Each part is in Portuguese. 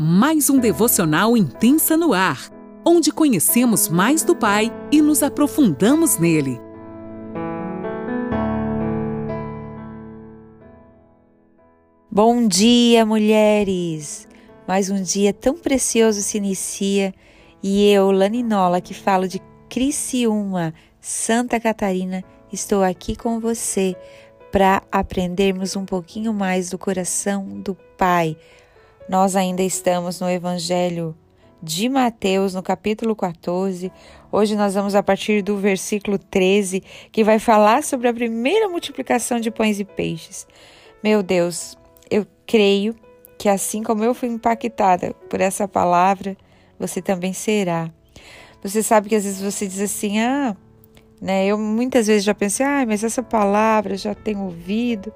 mais um devocional intensa no ar, onde conhecemos mais do Pai e nos aprofundamos nele. Bom dia, mulheres! Mais um dia tão precioso se inicia e eu, Laninola, que falo de Criciúma, Santa Catarina, estou aqui com você para aprendermos um pouquinho mais do coração do Pai nós ainda estamos no Evangelho de Mateus, no capítulo 14. Hoje nós vamos a partir do versículo 13, que vai falar sobre a primeira multiplicação de pães e peixes. Meu Deus, eu creio que assim como eu fui impactada por essa palavra, você também será. Você sabe que às vezes você diz assim: "Ah, né, eu muitas vezes já pensei: "Ah, mas essa palavra eu já tenho ouvido".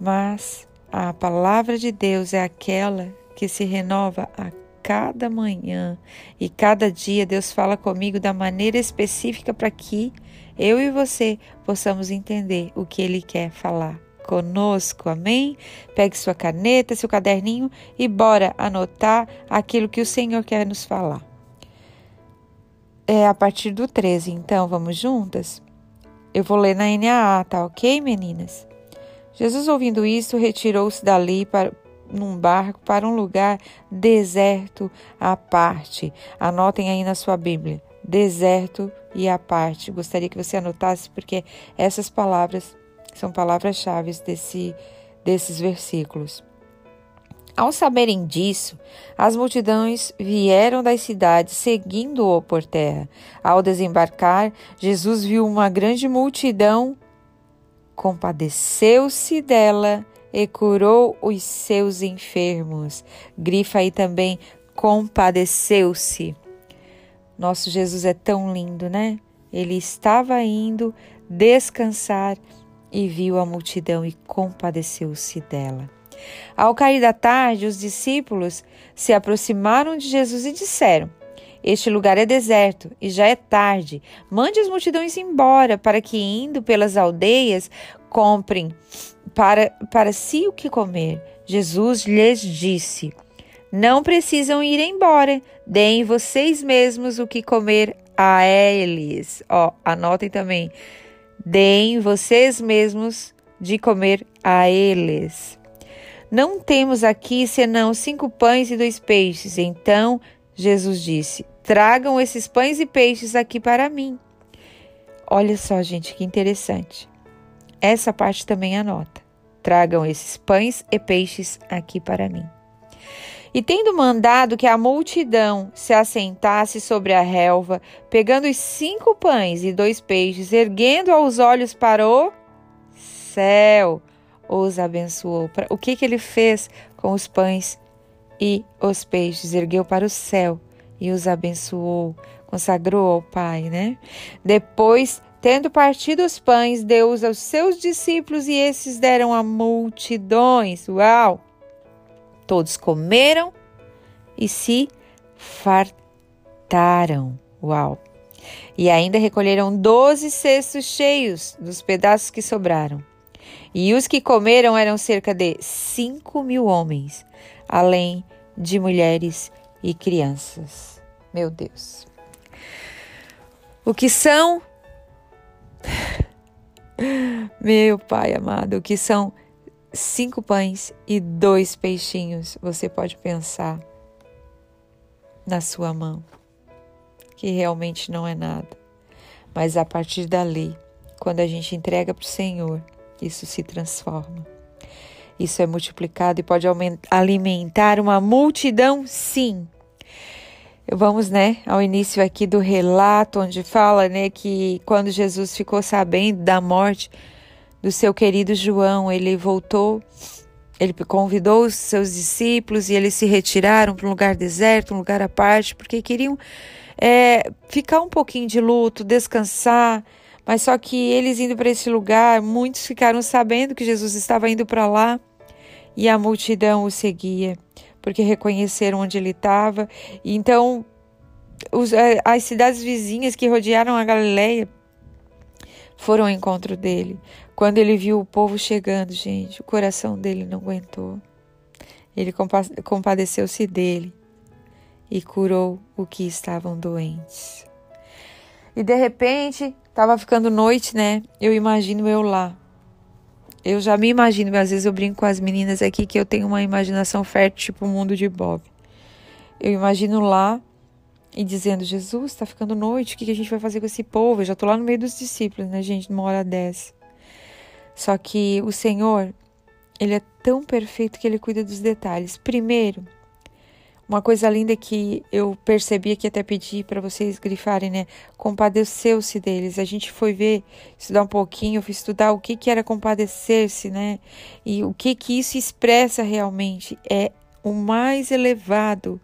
Mas a palavra de Deus é aquela que se renova a cada manhã e cada dia Deus fala comigo da maneira específica para que eu e você possamos entender o que Ele quer falar conosco, amém? Pegue sua caneta, seu caderninho e bora anotar aquilo que o Senhor quer nos falar. É a partir do 13, então vamos juntas? Eu vou ler na NAA, tá ok, meninas? Jesus, ouvindo isso, retirou-se dali para, num barco para um lugar deserto à parte. Anotem aí na sua Bíblia: deserto e à parte. Gostaria que você anotasse, porque essas palavras são palavras-chave desse, desses versículos. Ao saberem disso, as multidões vieram das cidades seguindo-o por terra. Ao desembarcar, Jesus viu uma grande multidão compadeceu-se dela e curou os seus enfermos. Grifa aí também, compadeceu-se. Nosso Jesus é tão lindo, né? Ele estava indo descansar e viu a multidão e compadeceu-se dela. Ao cair da tarde, os discípulos se aproximaram de Jesus e disseram: este lugar é deserto e já é tarde. Mande as multidões embora, para que, indo pelas aldeias, comprem para, para si o que comer. Jesus lhes disse: Não precisam ir embora, deem vocês mesmos o que comer a eles. Ó, anotem também. Deem vocês mesmos de comer a eles. Não temos aqui senão cinco pães e dois peixes. Então Jesus disse: Tragam esses pães e peixes aqui para mim. Olha só, gente, que interessante. Essa parte também anota. Tragam esses pães e peixes aqui para mim. E tendo mandado que a multidão se assentasse sobre a relva, pegando os cinco pães e dois peixes, erguendo aos olhos para o céu, os abençoou. O que, que ele fez com os pães e os peixes? Ergueu para o céu e os abençoou, consagrou ao Pai, né? Depois, tendo partido os pães, deu-os aos seus discípulos e esses deram a multidões. Uau! Todos comeram e se fartaram. Uau! E ainda recolheram doze cestos cheios dos pedaços que sobraram. E os que comeram eram cerca de cinco mil homens, além de mulheres e crianças. Meu Deus. O que são. Meu Pai amado, o que são cinco pães e dois peixinhos? Você pode pensar na sua mão, que realmente não é nada. Mas a partir dali, quando a gente entrega para o Senhor, isso se transforma. Isso é multiplicado e pode alimentar uma multidão, sim. Vamos, né, ao início aqui do relato, onde fala, né, que quando Jesus ficou sabendo da morte do seu querido João, ele voltou, ele convidou os seus discípulos e eles se retiraram para um lugar deserto, um lugar à parte, porque queriam é, ficar um pouquinho de luto, descansar. Mas só que eles indo para esse lugar, muitos ficaram sabendo que Jesus estava indo para lá e a multidão o seguia, porque reconheceram onde ele estava. Então, os, eh, as cidades vizinhas que rodearam a Galileia foram ao encontro dele. Quando ele viu o povo chegando, gente, o coração dele não aguentou. ele compadeceu-se dele e curou o que estavam doentes. E de repente, estava ficando noite, né? Eu imagino eu lá. Eu já me imagino, às vezes eu brinco com as meninas aqui que eu tenho uma imaginação fértil, tipo o mundo de Bob. Eu imagino lá e dizendo: Jesus, está ficando noite, o que a gente vai fazer com esse povo? Eu já estou lá no meio dos discípulos, né, gente, numa hora dessa. Só que o Senhor, Ele é tão perfeito que Ele cuida dos detalhes. Primeiro, uma coisa linda que eu percebi que até pedi para vocês grifarem, né? Compadeceu-se deles. A gente foi ver, estudar um pouquinho, fui estudar o que, que era compadecer-se, né? E o que que isso expressa realmente. É o mais elevado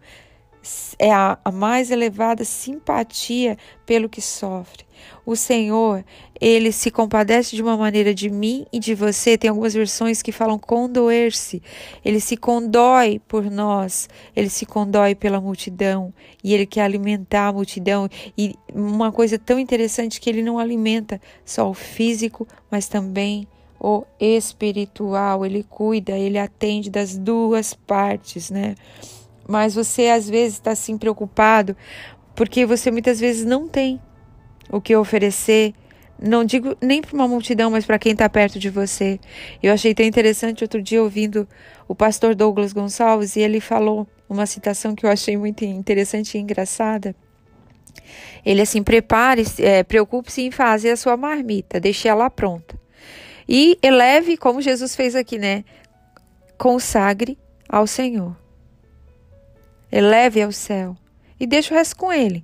é a, a mais elevada simpatia pelo que sofre. O Senhor, ele se compadece de uma maneira de mim e de você. Tem algumas versões que falam condoer-se. Ele se condói por nós, ele se condói pela multidão e ele quer alimentar a multidão. E uma coisa tão interessante que ele não alimenta só o físico, mas também o espiritual. Ele cuida, ele atende das duas partes, né? Mas você às vezes está assim preocupado porque você muitas vezes não tem o que oferecer. Não digo nem para uma multidão, mas para quem está perto de você. Eu achei tão interessante outro dia ouvindo o pastor Douglas Gonçalves e ele falou uma citação que eu achei muito interessante e engraçada. Ele assim, prepare, é, preocupe-se em fazer a sua marmita, deixe ela pronta. E eleve, como Jesus fez aqui, né? Consagre ao Senhor eleve ao céu e deixa o resto com ele.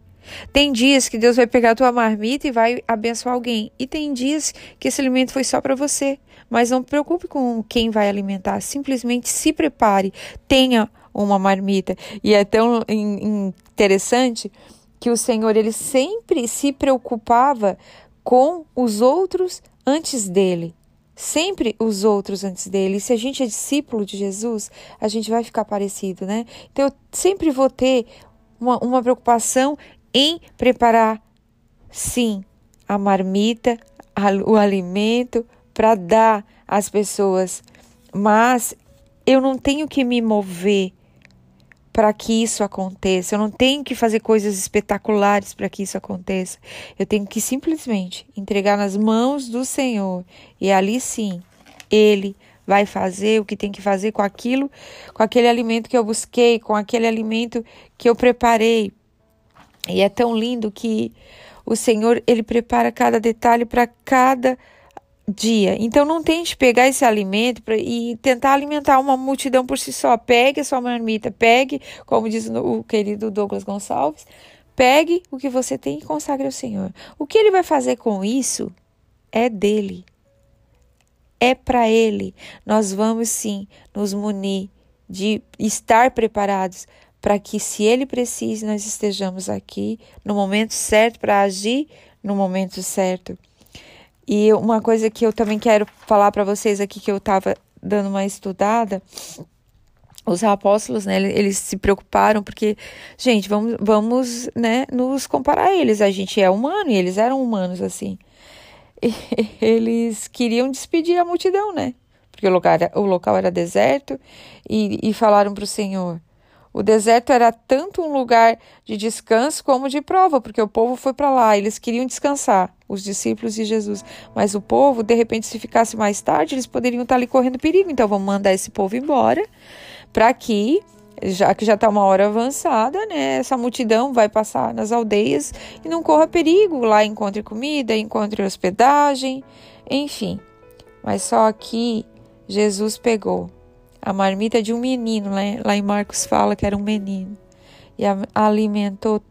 Tem dias que Deus vai pegar a tua marmita e vai abençoar alguém. E tem dias que esse alimento foi só para você. Mas não preocupe com quem vai alimentar. Simplesmente se prepare. Tenha uma marmita. E é tão interessante que o Senhor ele sempre se preocupava com os outros antes dele sempre os outros antes dele. Se a gente é discípulo de Jesus, a gente vai ficar parecido, né? Então eu sempre vou ter uma, uma preocupação em preparar, sim, a marmita, a, o alimento para dar às pessoas. Mas eu não tenho que me mover para que isso aconteça. Eu não tenho que fazer coisas espetaculares para que isso aconteça. Eu tenho que simplesmente entregar nas mãos do Senhor e ali sim, ele vai fazer o que tem que fazer com aquilo, com aquele alimento que eu busquei, com aquele alimento que eu preparei. E é tão lindo que o Senhor, ele prepara cada detalhe para cada dia. Então não tente pegar esse alimento pra, e tentar alimentar uma multidão por si só. Pegue a sua marmita, pegue, como diz o querido Douglas Gonçalves, pegue o que você tem e consagre ao Senhor. O que ele vai fazer com isso é dele. É para ele. Nós vamos sim nos munir de estar preparados para que, se ele precise, nós estejamos aqui no momento certo para agir no momento certo. E uma coisa que eu também quero falar para vocês aqui que eu estava dando uma estudada, os apóstolos, né, eles se preocuparam porque, gente, vamos, vamos, né, nos comparar a eles. A gente é humano e eles eram humanos assim. E eles queriam despedir a multidão, né? Porque o local, o local era deserto e, e falaram para o Senhor: o deserto era tanto um lugar de descanso como de prova, porque o povo foi para lá, eles queriam descansar, os discípulos de Jesus. Mas o povo, de repente, se ficasse mais tarde, eles poderiam estar ali correndo perigo. Então vamos mandar esse povo embora para que já que já está uma hora avançada, né? Essa multidão vai passar nas aldeias e não corra perigo. Lá encontre comida, encontre hospedagem, enfim. Mas só que Jesus pegou a marmita de um menino, né? lá em Marcos fala que era um menino, e alimentou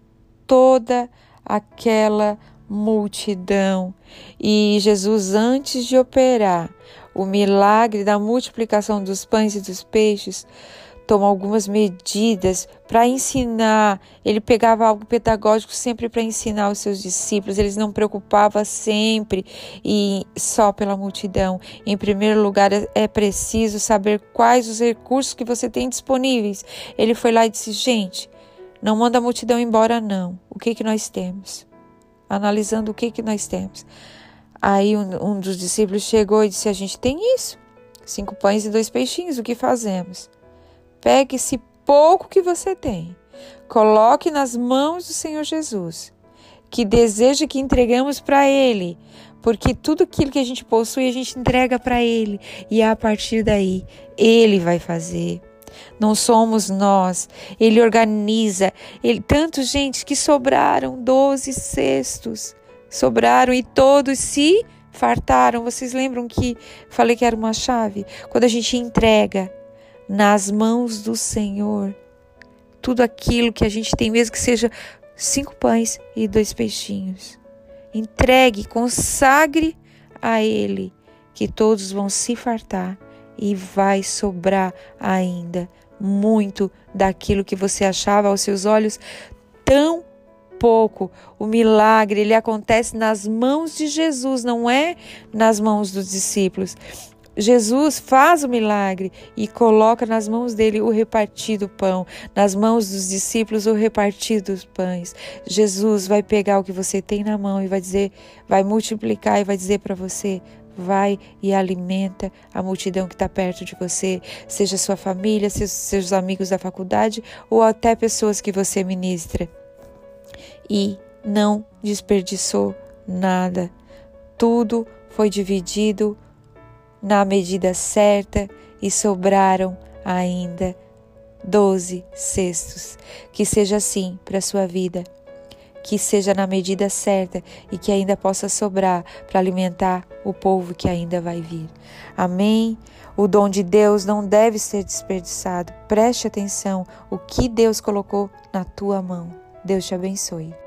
toda aquela multidão. E Jesus, antes de operar o milagre da multiplicação dos pães e dos peixes, tomou algumas medidas para ensinar. Ele pegava algo pedagógico sempre para ensinar os seus discípulos. Eles não preocupava sempre e só pela multidão. Em primeiro lugar, é, é preciso saber quais os recursos que você tem disponíveis. Ele foi lá e disse: "Gente, não manda a multidão embora não. O que que nós temos?" Analisando o que que nós temos. Aí um, um dos discípulos chegou e disse: "A gente tem isso. Cinco pães e dois peixinhos. O que fazemos?" Pegue esse pouco que você tem, coloque nas mãos do Senhor Jesus, que deseja que entregamos para Ele, porque tudo aquilo que a gente possui a gente entrega para Ele e a partir daí Ele vai fazer. Não somos nós. Ele organiza. Ele, tanto gente que sobraram doze cestos, sobraram e todos se fartaram. Vocês lembram que falei que era uma chave? Quando a gente entrega nas mãos do Senhor tudo aquilo que a gente tem, mesmo que seja cinco pães e dois peixinhos. Entregue, consagre a Ele, que todos vão se fartar e vai sobrar ainda muito daquilo que você achava aos seus olhos tão pouco. O milagre, ele acontece nas mãos de Jesus, não é nas mãos dos discípulos. Jesus faz o milagre e coloca nas mãos dele o repartido pão, nas mãos dos discípulos o repartido pães. Jesus vai pegar o que você tem na mão e vai dizer, vai multiplicar e vai dizer para você: vai e alimenta a multidão que está perto de você, seja sua família, seus, seus amigos da faculdade ou até pessoas que você ministra e não desperdiçou nada. Tudo foi dividido na medida certa e sobraram ainda doze cestos. Que seja assim para a sua vida, que seja na medida certa e que ainda possa sobrar para alimentar o povo que ainda vai vir. Amém? O dom de Deus não deve ser desperdiçado. Preste atenção o que Deus colocou na tua mão. Deus te abençoe.